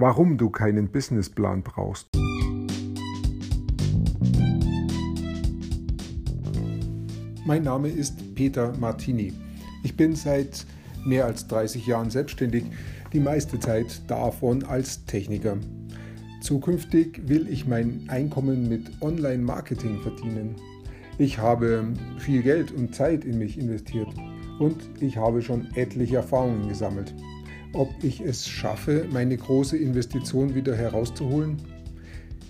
warum du keinen Businessplan brauchst. Mein Name ist Peter Martini. Ich bin seit mehr als 30 Jahren selbstständig, die meiste Zeit davon als Techniker. Zukünftig will ich mein Einkommen mit Online-Marketing verdienen. Ich habe viel Geld und Zeit in mich investiert und ich habe schon etliche Erfahrungen gesammelt. Ob ich es schaffe, meine große Investition wieder herauszuholen?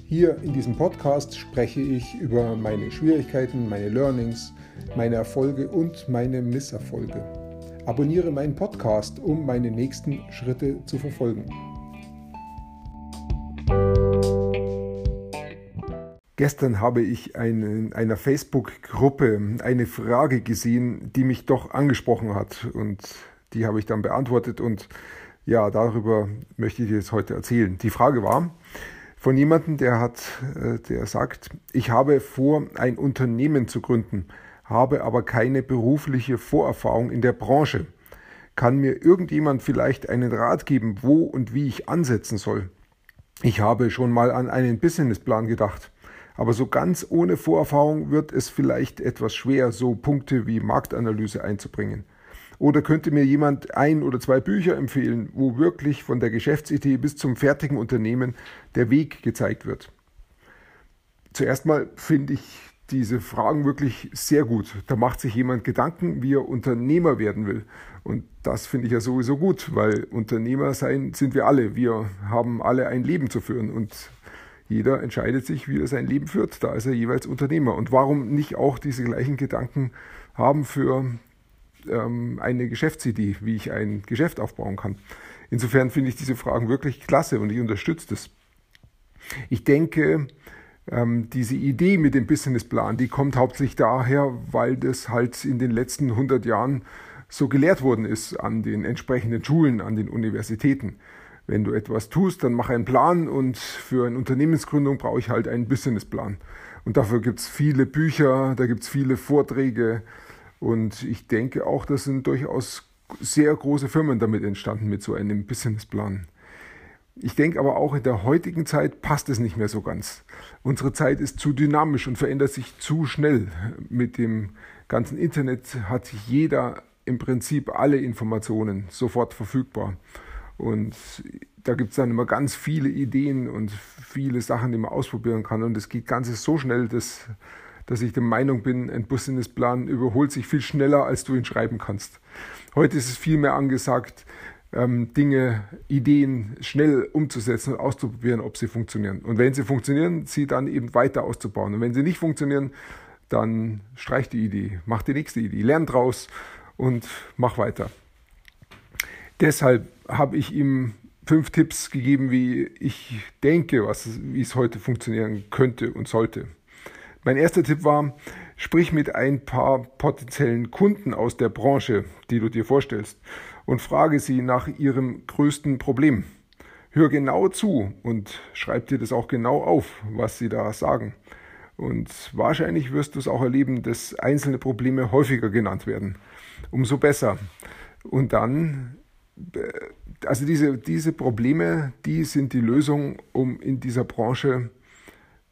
Hier in diesem Podcast spreche ich über meine Schwierigkeiten, meine Learnings, meine Erfolge und meine Misserfolge. Abonniere meinen Podcast, um meine nächsten Schritte zu verfolgen. Gestern habe ich in einer Facebook-Gruppe eine Frage gesehen, die mich doch angesprochen hat und die habe ich dann beantwortet und ja, darüber möchte ich dir jetzt heute erzählen. Die Frage war von jemandem, der hat, äh, der sagt, ich habe vor, ein Unternehmen zu gründen habe aber keine berufliche Vorerfahrung in der Branche. Kann mir irgendjemand vielleicht einen Rat geben, wo und wie ich ansetzen soll? Ich habe schon mal an einen Businessplan gedacht, aber so ganz ohne Vorerfahrung wird es vielleicht etwas schwer, so Punkte wie Marktanalyse einzubringen. Oder könnte mir jemand ein oder zwei Bücher empfehlen, wo wirklich von der Geschäftsidee bis zum fertigen Unternehmen der Weg gezeigt wird? Zuerst mal finde ich diese Fragen wirklich sehr gut. Da macht sich jemand Gedanken, wie er Unternehmer werden will. Und das finde ich ja sowieso gut, weil Unternehmer sein sind wir alle. Wir haben alle ein Leben zu führen und jeder entscheidet sich, wie er sein Leben führt. Da ist er jeweils Unternehmer. Und warum nicht auch diese gleichen Gedanken haben für ähm, eine Geschäftsidee, wie ich ein Geschäft aufbauen kann? Insofern finde ich diese Fragen wirklich klasse und ich unterstütze das. Ich denke, ähm, diese Idee mit dem Businessplan, die kommt hauptsächlich daher, weil das halt in den letzten 100 Jahren so gelehrt worden ist an den entsprechenden Schulen, an den Universitäten. Wenn du etwas tust, dann mach einen Plan und für eine Unternehmensgründung brauche ich halt einen Businessplan. Und dafür gibt es viele Bücher, da gibt es viele Vorträge und ich denke auch, das sind durchaus sehr große Firmen damit entstanden mit so einem Businessplan. Ich denke aber auch in der heutigen Zeit passt es nicht mehr so ganz. Unsere Zeit ist zu dynamisch und verändert sich zu schnell. Mit dem ganzen Internet hat jeder im Prinzip alle Informationen sofort verfügbar. Und da gibt es dann immer ganz viele Ideen und viele Sachen, die man ausprobieren kann. Und es geht ganz so schnell, dass, dass ich der Meinung bin, ein Businessplan überholt sich viel schneller, als du ihn schreiben kannst. Heute ist es viel mehr angesagt, ähm, Dinge, Ideen schnell umzusetzen und auszuprobieren, ob sie funktionieren. Und wenn sie funktionieren, sie dann eben weiter auszubauen. Und wenn sie nicht funktionieren, dann streich die Idee, mach die nächste Idee, lern draus und mach weiter. Deshalb habe ich ihm fünf Tipps gegeben, wie ich denke, was, wie es heute funktionieren könnte und sollte. Mein erster Tipp war, sprich mit ein paar potenziellen Kunden aus der Branche, die du dir vorstellst und frage sie nach ihrem größten Problem. Hör genau zu und schreib dir das auch genau auf, was sie da sagen. Und wahrscheinlich wirst du es auch erleben, dass einzelne Probleme häufiger genannt werden. Umso besser. Und dann, äh, also diese, diese Probleme, die sind die Lösung, um in dieser Branche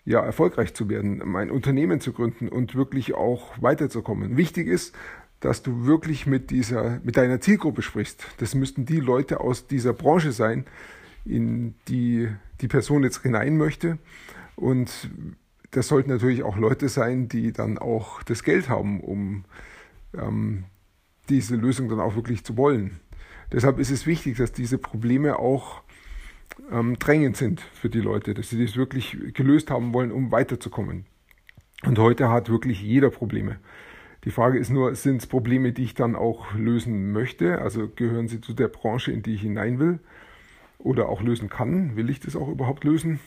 ja, erfolgreich zu werden, ein Unternehmen zu gründen und wirklich auch weiterzukommen. Wichtig ist, dass du wirklich mit dieser, mit deiner Zielgruppe sprichst. Das müssten die Leute aus dieser Branche sein, in die die Person jetzt hinein möchte. Und das sollten natürlich auch Leute sein, die dann auch das Geld haben, um ähm, diese Lösung dann auch wirklich zu wollen. Deshalb ist es wichtig, dass diese Probleme auch ähm, drängend sind für die Leute, dass sie das wirklich gelöst haben wollen, um weiterzukommen. Und heute hat wirklich jeder Probleme. Die Frage ist nur, sind es Probleme, die ich dann auch lösen möchte? Also gehören sie zu der Branche, in die ich hinein will? Oder auch lösen kann? Will ich das auch überhaupt lösen?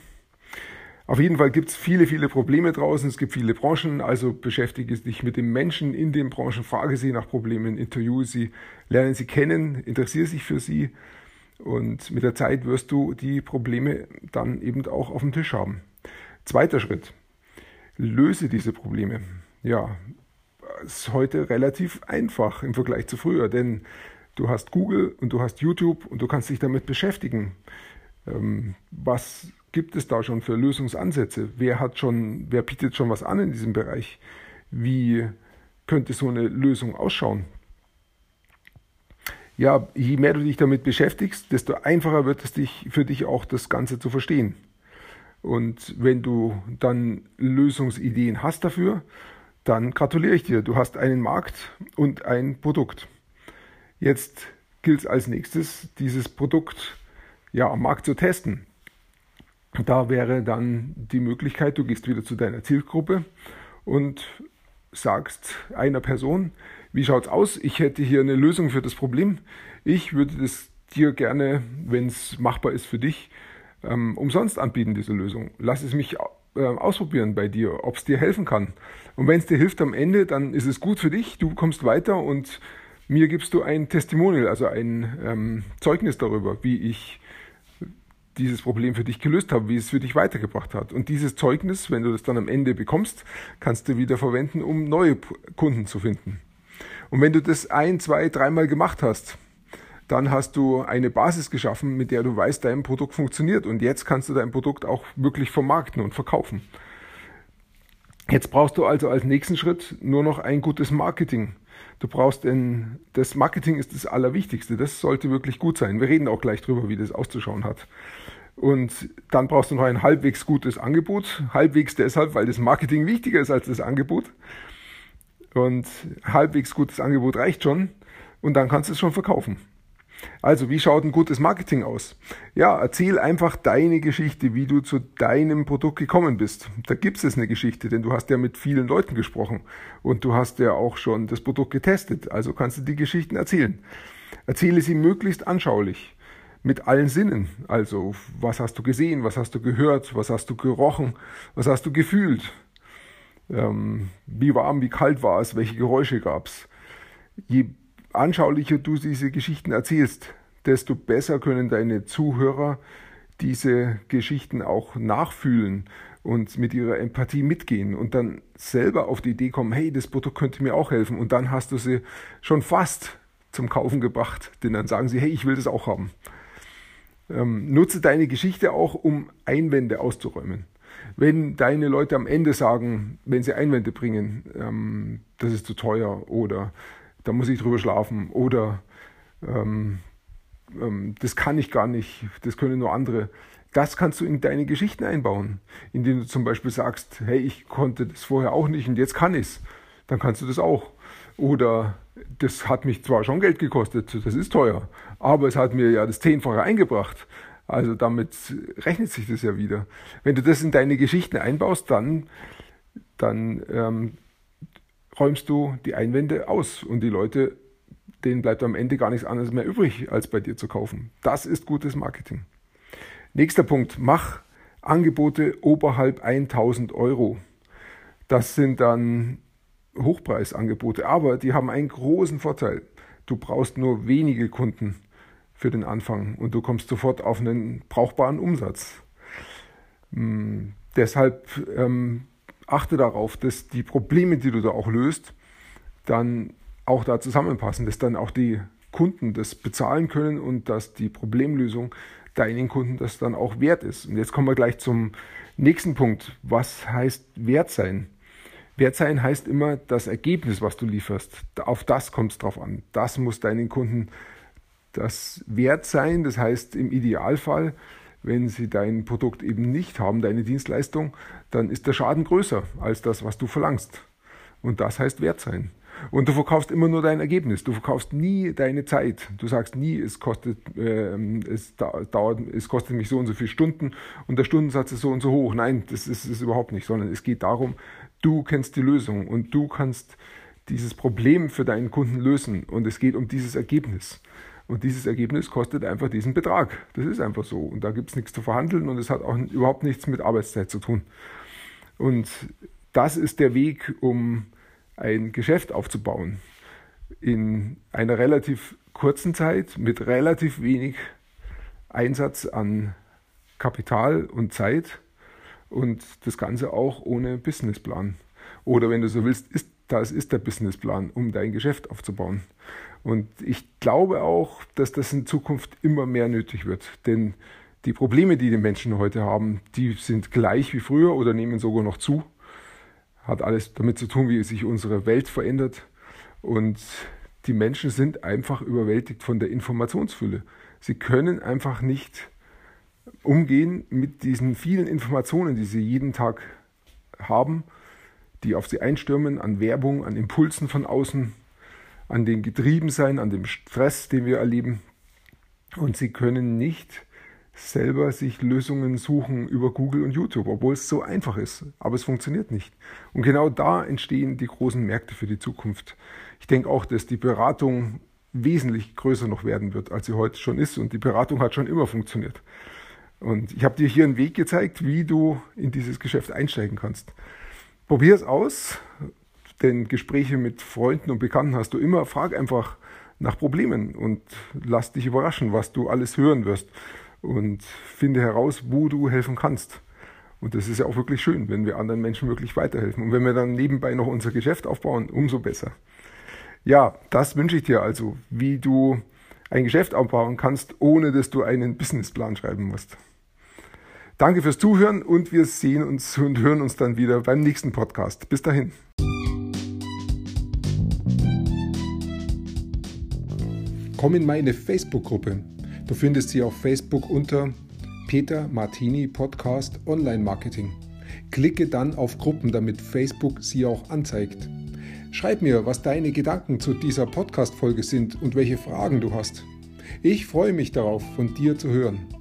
Auf jeden Fall gibt es viele, viele Probleme draußen. Es gibt viele Branchen. Also beschäftige dich mit den Menschen in den Branchen, frage sie nach Problemen, interviewe sie, lerne sie kennen, interessiere sich für sie. Und mit der Zeit wirst du die Probleme dann eben auch auf dem Tisch haben. Zweiter Schritt. Löse diese Probleme. Ja, ist heute relativ einfach im Vergleich zu früher, denn du hast Google und du hast YouTube und du kannst dich damit beschäftigen. Ähm, was gibt es da schon für Lösungsansätze? Wer hat schon, wer bietet schon was an in diesem Bereich? Wie könnte so eine Lösung ausschauen? Ja, je mehr du dich damit beschäftigst, desto einfacher wird es dich, für dich auch das Ganze zu verstehen. Und wenn du dann Lösungsideen hast dafür, dann gratuliere ich dir. Du hast einen Markt und ein Produkt. Jetzt gilt es als nächstes, dieses Produkt ja, am Markt zu testen. Da wäre dann die Möglichkeit, du gehst wieder zu deiner Zielgruppe und sagst einer Person, wie schaut's aus? Ich hätte hier eine Lösung für das Problem. Ich würde das dir gerne, wenn es machbar ist für dich, ähm, umsonst anbieten, diese Lösung. Lass es mich äh, ausprobieren bei dir, ob es dir helfen kann. Und wenn es dir hilft am Ende, dann ist es gut für dich, du kommst weiter und mir gibst du ein Testimonial, also ein ähm, Zeugnis darüber, wie ich dieses Problem für dich gelöst habe, wie es für dich weitergebracht hat. Und dieses Zeugnis, wenn du das dann am Ende bekommst, kannst du wieder verwenden, um neue Kunden zu finden. Und wenn du das ein, zwei, dreimal gemacht hast, dann hast du eine Basis geschaffen, mit der du weißt, dein Produkt funktioniert. Und jetzt kannst du dein Produkt auch wirklich vermarkten und verkaufen. Jetzt brauchst du also als nächsten Schritt nur noch ein gutes Marketing. Du brauchst ein, das Marketing ist das Allerwichtigste. Das sollte wirklich gut sein. Wir reden auch gleich drüber, wie das auszuschauen hat. Und dann brauchst du noch ein halbwegs gutes Angebot. Halbwegs deshalb, weil das Marketing wichtiger ist als das Angebot. Und halbwegs gutes Angebot reicht schon. Und dann kannst du es schon verkaufen. Also, wie schaut ein gutes Marketing aus? Ja, erzähl einfach deine Geschichte, wie du zu deinem Produkt gekommen bist. Da gibt es eine Geschichte, denn du hast ja mit vielen Leuten gesprochen und du hast ja auch schon das Produkt getestet. Also kannst du die Geschichten erzählen. Erzähle sie möglichst anschaulich mit allen Sinnen. Also, was hast du gesehen, was hast du gehört, was hast du gerochen, was hast du gefühlt? Ähm, wie warm, wie kalt war es, welche Geräusche gab es? Je anschaulicher du diese Geschichten erzählst, desto besser können deine Zuhörer diese Geschichten auch nachfühlen und mit ihrer Empathie mitgehen und dann selber auf die Idee kommen, hey, das Produkt könnte mir auch helfen. Und dann hast du sie schon fast zum Kaufen gebracht, denn dann sagen sie, hey, ich will das auch haben. Ähm, nutze deine Geschichte auch, um Einwände auszuräumen. Wenn deine Leute am Ende sagen, wenn sie Einwände bringen, ähm, das ist zu teuer oder da muss ich drüber schlafen oder ähm, ähm, das kann ich gar nicht, das können nur andere. Das kannst du in deine Geschichten einbauen, indem du zum Beispiel sagst, hey, ich konnte das vorher auch nicht und jetzt kann ich es. Dann kannst du das auch. Oder das hat mich zwar schon Geld gekostet, das ist teuer, aber es hat mir ja das Zehnfache eingebracht. Also damit rechnet sich das ja wieder. Wenn du das in deine Geschichten einbaust, dann, dann ähm, räumst du die Einwände aus und die Leute, denen bleibt am Ende gar nichts anderes mehr übrig, als bei dir zu kaufen. Das ist gutes Marketing. Nächster Punkt, mach Angebote oberhalb 1000 Euro. Das sind dann Hochpreisangebote, aber die haben einen großen Vorteil. Du brauchst nur wenige Kunden für den Anfang und du kommst sofort auf einen brauchbaren Umsatz. Hm, deshalb ähm, achte darauf, dass die Probleme, die du da auch löst, dann auch da zusammenpassen, dass dann auch die Kunden das bezahlen können und dass die Problemlösung deinen Kunden das dann auch wert ist. Und jetzt kommen wir gleich zum nächsten Punkt. Was heißt Wert sein? Wert sein heißt immer das Ergebnis, was du lieferst. Auf das kommt es drauf an. Das muss deinen Kunden das Wert sein. Das heißt im Idealfall wenn sie dein Produkt eben nicht haben, deine Dienstleistung, dann ist der Schaden größer als das, was du verlangst. Und das heißt wert sein. Und du verkaufst immer nur dein Ergebnis. Du verkaufst nie deine Zeit. Du sagst nie, es kostet, äh, es dauert, es kostet mich so und so viele Stunden und der Stundensatz ist so und so hoch. Nein, das ist es überhaupt nicht, sondern es geht darum, du kennst die Lösung und du kannst dieses Problem für deinen Kunden lösen. Und es geht um dieses Ergebnis. Und dieses Ergebnis kostet einfach diesen Betrag. Das ist einfach so. Und da gibt es nichts zu verhandeln und es hat auch überhaupt nichts mit Arbeitszeit zu tun. Und das ist der Weg, um ein Geschäft aufzubauen. In einer relativ kurzen Zeit mit relativ wenig Einsatz an Kapital und Zeit und das Ganze auch ohne Businessplan. Oder wenn du so willst, ist, das ist der Businessplan, um dein Geschäft aufzubauen. Und ich glaube auch, dass das in Zukunft immer mehr nötig wird. Denn Die Probleme, die die Menschen heute haben, die sind gleich wie früher oder nehmen sogar noch zu. Hat alles damit zu tun, wie sich unsere Welt verändert. Und die Menschen sind einfach überwältigt von der Informationsfülle. Sie können einfach nicht umgehen mit diesen vielen Informationen, die sie jeden Tag haben, die auf sie einstürmen, an Werbung, an Impulsen von außen, an dem Getriebensein, an dem Stress, den wir erleben. Und sie können nicht selber sich Lösungen suchen über Google und YouTube, obwohl es so einfach ist. Aber es funktioniert nicht. Und genau da entstehen die großen Märkte für die Zukunft. Ich denke auch, dass die Beratung wesentlich größer noch werden wird, als sie heute schon ist. Und die Beratung hat schon immer funktioniert. Und ich habe dir hier einen Weg gezeigt, wie du in dieses Geschäft einsteigen kannst. Probier es aus, denn Gespräche mit Freunden und Bekannten hast du immer. Frag einfach nach Problemen und lass dich überraschen, was du alles hören wirst und finde heraus, wo du helfen kannst. Und das ist ja auch wirklich schön, wenn wir anderen Menschen wirklich weiterhelfen. Und wenn wir dann nebenbei noch unser Geschäft aufbauen, umso besser. Ja, das wünsche ich dir also, wie du ein Geschäft aufbauen kannst, ohne dass du einen Businessplan schreiben musst. Danke fürs Zuhören und wir sehen uns und hören uns dann wieder beim nächsten Podcast. Bis dahin. Komm in meine Facebook-Gruppe. Du findest sie auf Facebook unter Peter Martini Podcast Online Marketing. Klicke dann auf Gruppen, damit Facebook sie auch anzeigt. Schreib mir, was deine Gedanken zu dieser Podcast-Folge sind und welche Fragen du hast. Ich freue mich darauf, von dir zu hören.